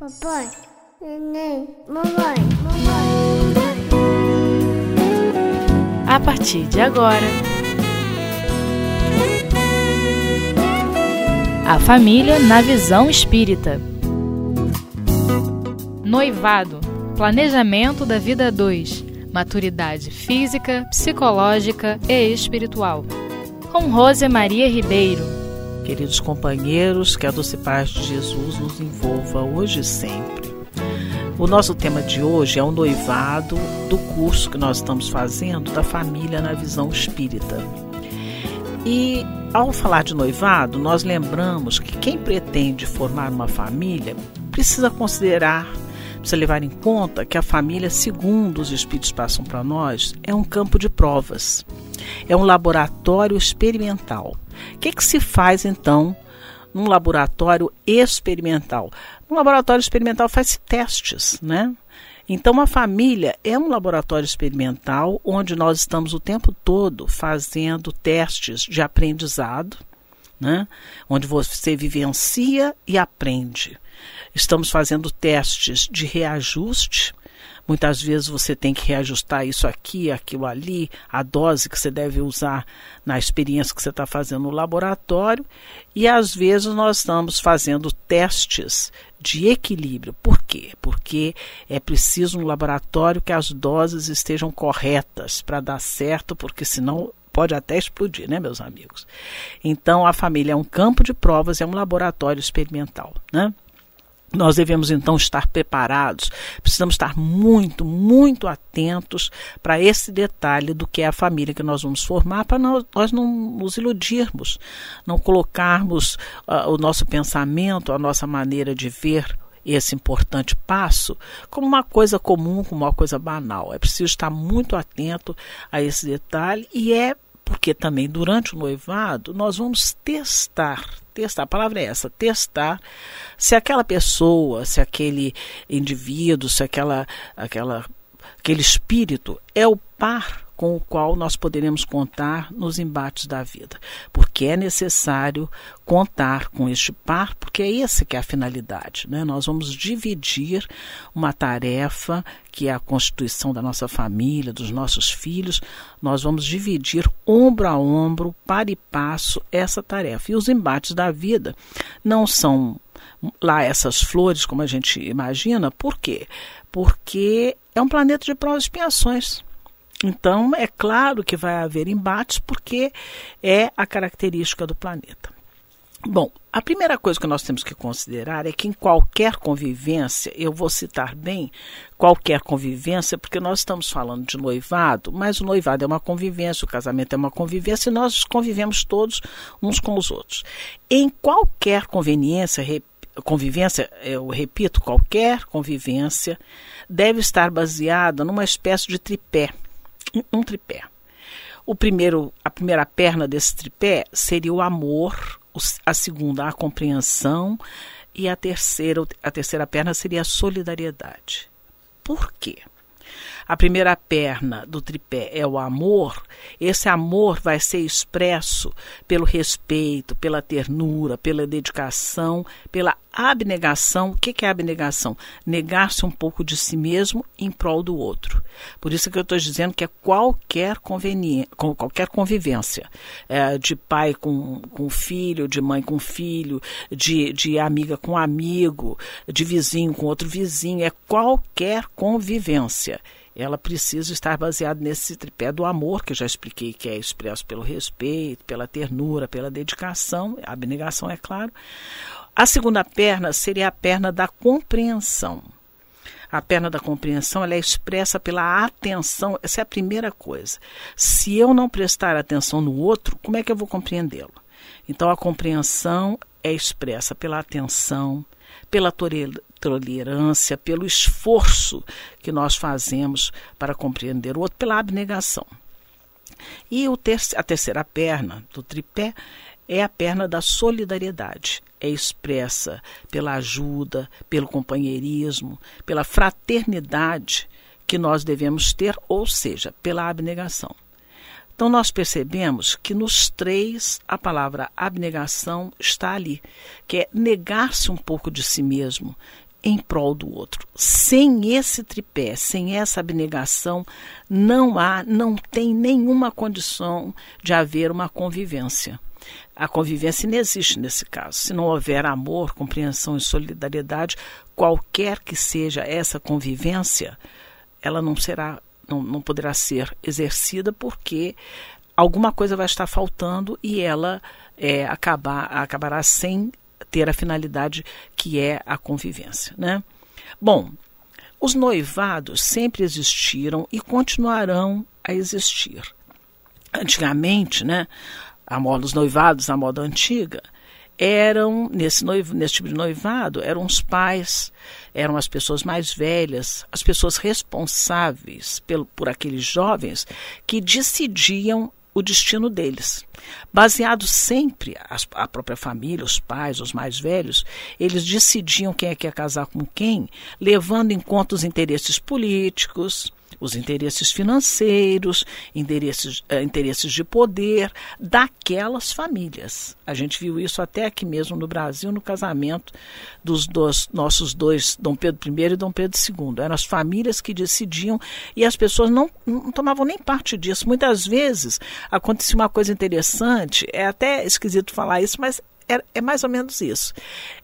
Papai, neném, mamãe, mamãe. A partir de agora, a família na visão espírita. Noivado, planejamento da vida 2, maturidade física, psicológica e espiritual. Com Rose Maria Ribeiro. Queridos companheiros, que a doce paz de Jesus nos envolva hoje e sempre. O nosso tema de hoje é o noivado do curso que nós estamos fazendo da família na visão espírita. E ao falar de noivado, nós lembramos que quem pretende formar uma família precisa considerar, precisa levar em conta que a família, segundo os espíritos passam para nós, é um campo de provas, é um laboratório experimental o que, que se faz então num laboratório experimental? No laboratório experimental faz testes, né? Então, a família é um laboratório experimental onde nós estamos o tempo todo fazendo testes de aprendizado, né? onde você vivencia e aprende. Estamos fazendo testes de reajuste, Muitas vezes você tem que reajustar isso aqui, aquilo ali, a dose que você deve usar na experiência que você está fazendo no laboratório. E às vezes nós estamos fazendo testes de equilíbrio. Por quê? Porque é preciso no laboratório que as doses estejam corretas para dar certo, porque senão pode até explodir, né, meus amigos? Então a família é um campo de provas, é um laboratório experimental, né? Nós devemos então estar preparados, precisamos estar muito, muito atentos para esse detalhe do que é a família que nós vamos formar, para nós, não nos iludirmos, não colocarmos uh, o nosso pensamento, a nossa maneira de ver esse importante passo como uma coisa comum, como uma coisa banal. É preciso estar muito atento a esse detalhe e é porque também durante o noivado nós vamos testar, testar, a palavra é essa, testar se aquela pessoa, se aquele indivíduo, se aquela, aquela, aquele espírito é o par com o qual nós poderemos contar nos embates da vida. Porque é necessário contar com este par, porque é essa que é a finalidade. Né? Nós vamos dividir uma tarefa que é a constituição da nossa família, dos nossos filhos, nós vamos dividir ombro a ombro, para e passo, essa tarefa. E os embates da vida não são lá essas flores como a gente imagina, por quê? Porque é um planeta de provas e expiações. Então, é claro que vai haver embates, porque é a característica do planeta. Bom, a primeira coisa que nós temos que considerar é que em qualquer convivência, eu vou citar bem qualquer convivência, porque nós estamos falando de noivado, mas o noivado é uma convivência, o casamento é uma convivência e nós convivemos todos uns com os outros. Em qualquer conveniência, convivência, eu repito, qualquer convivência deve estar baseada numa espécie de tripé um tripé. O primeiro, a primeira perna desse tripé seria o amor, a segunda a compreensão e a terceira, a terceira perna seria a solidariedade. Por quê? A primeira perna do tripé é o amor. Esse amor vai ser expresso pelo respeito, pela ternura, pela dedicação, pela abnegação. O que é abnegação? Negar-se um pouco de si mesmo em prol do outro. Por isso que eu estou dizendo que é qualquer conveniência, qualquer convivência, é, de pai com, com filho, de mãe com filho, de, de amiga com amigo, de vizinho com outro vizinho, é qualquer convivência ela precisa estar baseada nesse tripé do amor, que eu já expliquei que é expresso pelo respeito, pela ternura, pela dedicação, a abnegação, é claro. A segunda perna seria a perna da compreensão. A perna da compreensão ela é expressa pela atenção, essa é a primeira coisa. Se eu não prestar atenção no outro, como é que eu vou compreendê-lo? Então a compreensão é expressa pela atenção, pela tolerância, pelo esforço que nós fazemos para compreender o outro, pela abnegação. E ter a terceira perna do tripé é a perna da solidariedade. É expressa pela ajuda, pelo companheirismo, pela fraternidade que nós devemos ter, ou seja, pela abnegação. Então, nós percebemos que nos três a palavra abnegação está ali, que é negar-se um pouco de si mesmo, em prol do outro. Sem esse tripé, sem essa abnegação, não há, não tem nenhuma condição de haver uma convivência. A convivência não existe nesse caso. Se não houver amor, compreensão e solidariedade, qualquer que seja essa convivência, ela não será, não, não poderá ser exercida porque alguma coisa vai estar faltando e ela é, acabar, acabará sem ter a finalidade que é a convivência. Né? Bom, os noivados sempre existiram e continuarão a existir. Antigamente, né, a moda dos noivados, a moda antiga, eram, nesse, noivo, nesse tipo de noivado, eram os pais, eram as pessoas mais velhas, as pessoas responsáveis pelo, por aqueles jovens que decidiam o destino deles. Baseado sempre a, a própria família, os pais, os mais velhos, eles decidiam quem é que ia casar com quem, levando em conta os interesses políticos, os interesses financeiros, interesses, uh, interesses de poder daquelas famílias. A gente viu isso até aqui mesmo no Brasil, no casamento dos, dos nossos dois, Dom Pedro I e Dom Pedro II. Eram as famílias que decidiam e as pessoas não, não tomavam nem parte disso. Muitas vezes acontecia uma coisa interessante, é até esquisito falar isso, mas é, é, mais ou menos isso.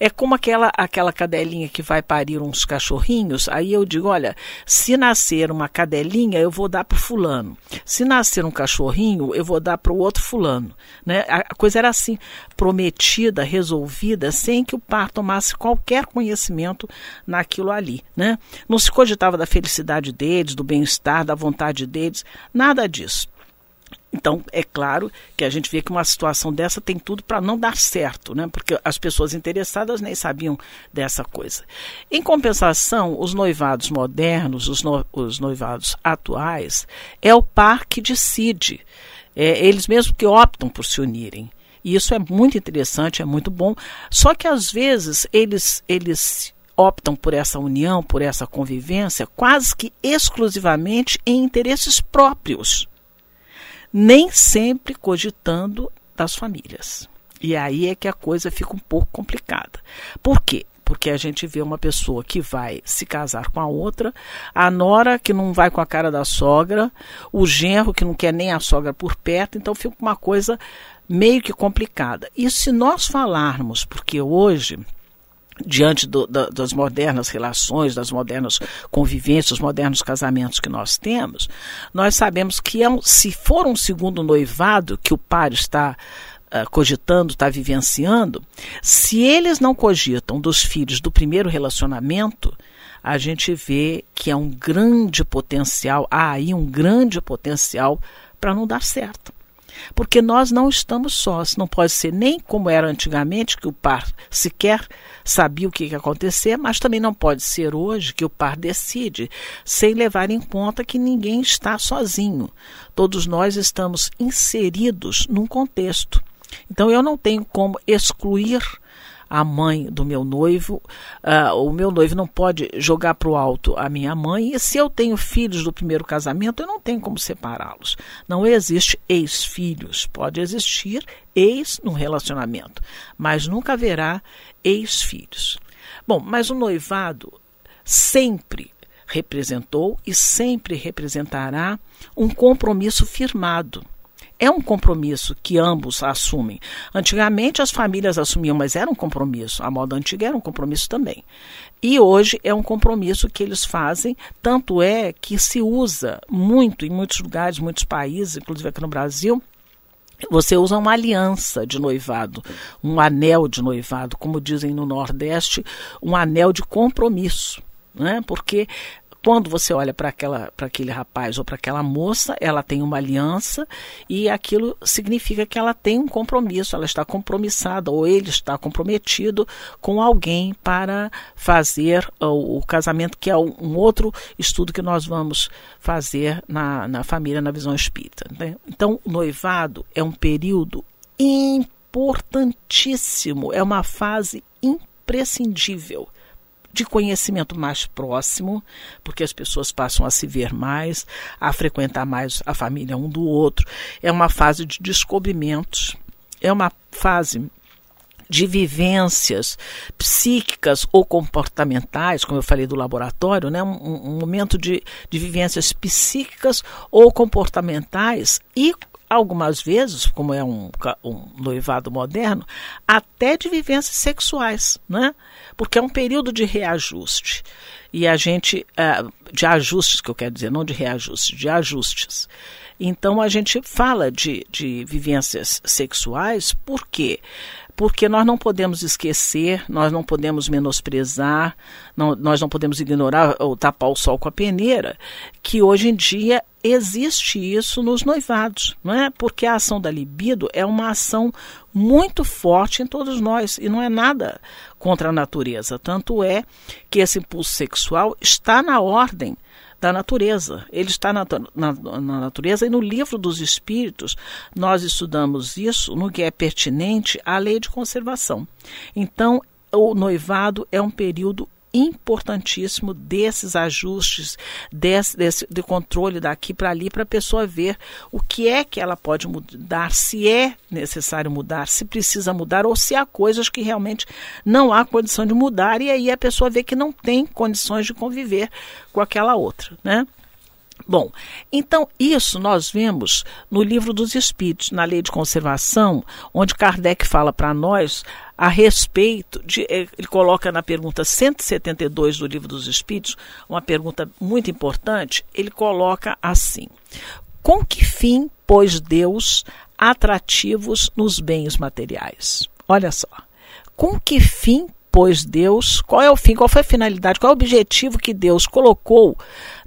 É como aquela, aquela cadelinha que vai parir uns cachorrinhos. Aí eu digo: olha, se nascer uma cadelinha, eu vou dar para fulano. Se nascer um cachorrinho, eu vou dar para o outro fulano. Né? A, a coisa era assim, prometida, resolvida, sem que o par tomasse qualquer conhecimento naquilo ali. Né? Não se cogitava da felicidade deles, do bem-estar, da vontade deles, nada disso. Então, é claro que a gente vê que uma situação dessa tem tudo para não dar certo, né? porque as pessoas interessadas nem sabiam dessa coisa. Em compensação, os noivados modernos, os, no, os noivados atuais, é o par que decide. É, eles mesmos que optam por se unirem. E isso é muito interessante, é muito bom. Só que às vezes eles, eles optam por essa união, por essa convivência, quase que exclusivamente em interesses próprios nem sempre cogitando das famílias. E aí é que a coisa fica um pouco complicada. Por quê? Porque a gente vê uma pessoa que vai se casar com a outra, a nora que não vai com a cara da sogra, o genro que não quer nem a sogra por perto, então fica uma coisa meio que complicada. E se nós falarmos, porque hoje diante do, da, das modernas relações, das modernas convivências, dos modernos casamentos que nós temos, nós sabemos que é um, se for um segundo noivado que o par está uh, cogitando, está vivenciando, se eles não cogitam dos filhos do primeiro relacionamento, a gente vê que é um grande potencial, há aí um grande potencial para não dar certo. Porque nós não estamos sós, não pode ser nem como era antigamente, que o par sequer sabia o que ia acontecer, mas também não pode ser hoje que o par decide, sem levar em conta que ninguém está sozinho. Todos nós estamos inseridos num contexto. Então eu não tenho como excluir a mãe do meu noivo, uh, o meu noivo não pode jogar para o alto a minha mãe, e se eu tenho filhos do primeiro casamento, eu não tenho como separá-los. Não existe ex-filhos, pode existir ex no relacionamento, mas nunca haverá ex-filhos. Bom, mas o noivado sempre representou e sempre representará um compromisso firmado é um compromisso que ambos assumem. Antigamente as famílias assumiam, mas era um compromisso. A moda antiga era um compromisso também. E hoje é um compromisso que eles fazem, tanto é que se usa muito em muitos lugares, muitos países, inclusive aqui no Brasil, você usa uma aliança de noivado, um anel de noivado, como dizem no Nordeste, um anel de compromisso. Né? Porque quando você olha para aquele rapaz ou para aquela moça, ela tem uma aliança e aquilo significa que ela tem um compromisso, ela está compromissada ou ele está comprometido com alguém para fazer o, o casamento, que é um, outro estudo que nós vamos fazer na, na família, na visão espírita. Né? Então, o noivado é um período importantíssimo, é uma fase imprescindível de conhecimento mais próximo, porque as pessoas passam a se ver mais, a frequentar mais a família um do outro. É uma fase de descobrimentos, é uma fase de vivências psíquicas ou comportamentais, como eu falei do laboratório, né? um, um momento de, de vivências psíquicas ou comportamentais e algumas vezes, como é um, um, noivado moderno, até de vivências sexuais, né? Porque é um período de reajuste. E a gente, uh, de ajustes, que eu quero dizer, não de reajuste, de ajustes. Então a gente fala de, de vivências sexuais, por quê? porque nós não podemos esquecer, nós não podemos menosprezar, não, nós não podemos ignorar ou tapar o sol com a peneira, que hoje em dia existe isso nos noivados, não é? Porque a ação da libido é uma ação muito forte em todos nós e não é nada contra a natureza. Tanto é que esse impulso sexual está na ordem da natureza. Ele está na, na, na, natureza e no livro dos Espíritos nós estudamos isso no que é pertinente à lei de conservação. Então, o noivado é um período importantíssimo desses ajustes, desse, desse de controle daqui para ali, para a pessoa ver o que é que ela pode mudar, se é necessário mudar, se precisa mudar, ou se há coisas que realmente não há condição de mudar, e aí a pessoa vê que não tem condições de conviver com aquela outra, né? Bom, então isso nós vemos no livro dos Espíritos, na lei de conservação, onde Kardec fala para nós a respeito de. Eh, ele coloca na pergunta 172 do livro dos Espíritos, uma pergunta muito importante. Ele coloca assim: Com que fim pôs Deus atrativos nos bens materiais? Olha só. Com que fim pôs Deus, qual é o fim, qual foi a finalidade, qual é o objetivo que Deus colocou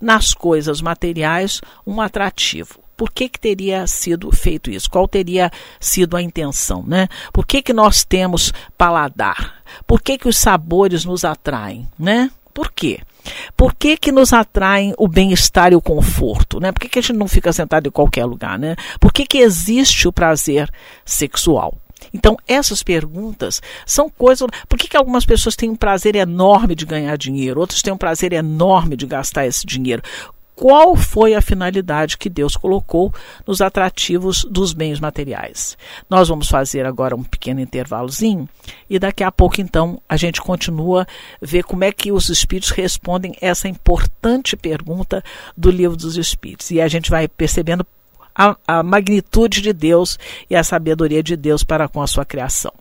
nas coisas materiais um atrativo. Por que, que teria sido feito isso? Qual teria sido a intenção? Né? Por que, que nós temos paladar? Por que, que os sabores nos atraem? Né? Por quê? Por que, que nos atraem o bem-estar e o conforto? Né? Por que, que a gente não fica sentado em qualquer lugar? Né? Por que, que existe o prazer sexual? Então, essas perguntas são coisas. Por que, que algumas pessoas têm um prazer enorme de ganhar dinheiro, outras têm um prazer enorme de gastar esse dinheiro? Qual foi a finalidade que Deus colocou nos atrativos dos bens materiais? Nós vamos fazer agora um pequeno intervalozinho e daqui a pouco, então, a gente continua ver como é que os espíritos respondem essa importante pergunta do livro dos espíritos. E a gente vai percebendo a, a magnitude de Deus e a sabedoria de Deus para com a sua criação.